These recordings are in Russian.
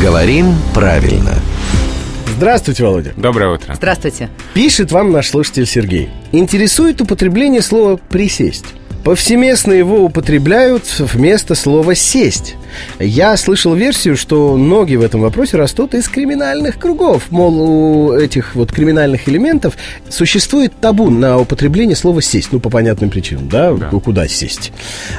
Говорим правильно. Здравствуйте, Володя. Доброе утро. Здравствуйте. Пишет вам наш слушатель Сергей. Интересует употребление слова «присесть». Повсеместно его употребляют вместо слова «сесть». Я слышал версию, что ноги в этом вопросе растут из криминальных кругов. Мол, у этих вот криминальных элементов существует табу на употребление слова «сесть». Ну, по понятным причинам, да? Да. Куда сесть?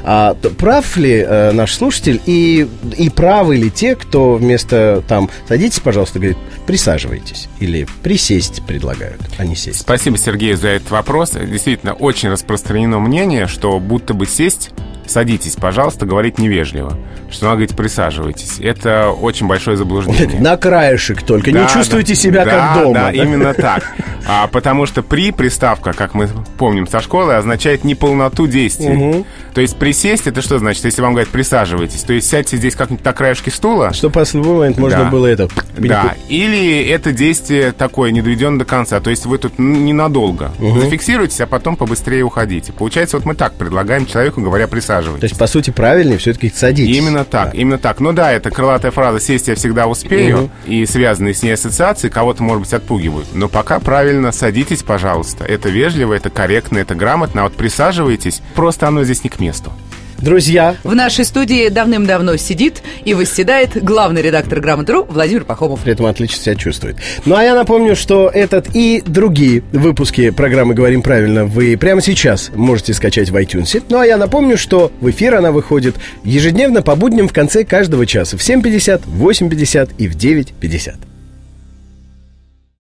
А, прав ли э, наш слушатель и, и правы ли те, кто вместо там «садитесь, пожалуйста», говорит «присаживайтесь» или «присесть» предлагают, а не «сесть». Спасибо Сергею за этот вопрос. Действительно, очень распространено мнение, что будто бы сесть, садитесь, пожалуйста, говорить невежливо. Что надо говорить присаживайтесь. Это очень большое заблуждение. На краешек только. Да, не чувствуйте да. себя Да, как дома. Да, именно так. А, потому что при приставка, как мы помним со школы, означает неполноту действия. Мгм. То есть присесть, это что значит? Если вам говорят присаживайтесь, то есть сядьте здесь как-нибудь на краешке стула, в любой момент можно Да. было это... Да, или это действие такое, не доведено до конца. То есть вы тут ненадолго. Зафиксируйтесь, а потом побыстрее уходите. Получается, вот мы так предлагаем человеку, говоря, присаживайтесь. То есть, по сути, правильнее все-таки садитесь. Именно так, именно так. Ну да, это крылатая фраза «сесть я всегда успею» Мгм. и связанные с ней ассоциации кого-то, может быть, отпугивают. Но пока правильно садитесь, пожалуйста. Это вежливо, это корректно, это грамотно. А вот присаживайтесь, просто оно здесь не к месту. Друзья, В нашей студии давным-давно сидит и восседает главный редактор «Грамотру» Владимир Пахомов. при этом отлично себя чувствует. Ну, а я напомню, что этот и другие выпуски программы «Говорим правильно» вы прямо сейчас можете скачать в iTunes. Ну, а я напомню, что в эфир она выходит ежедневно по будням в конце каждого часа в 7.50, в 8.50 и в 9.50.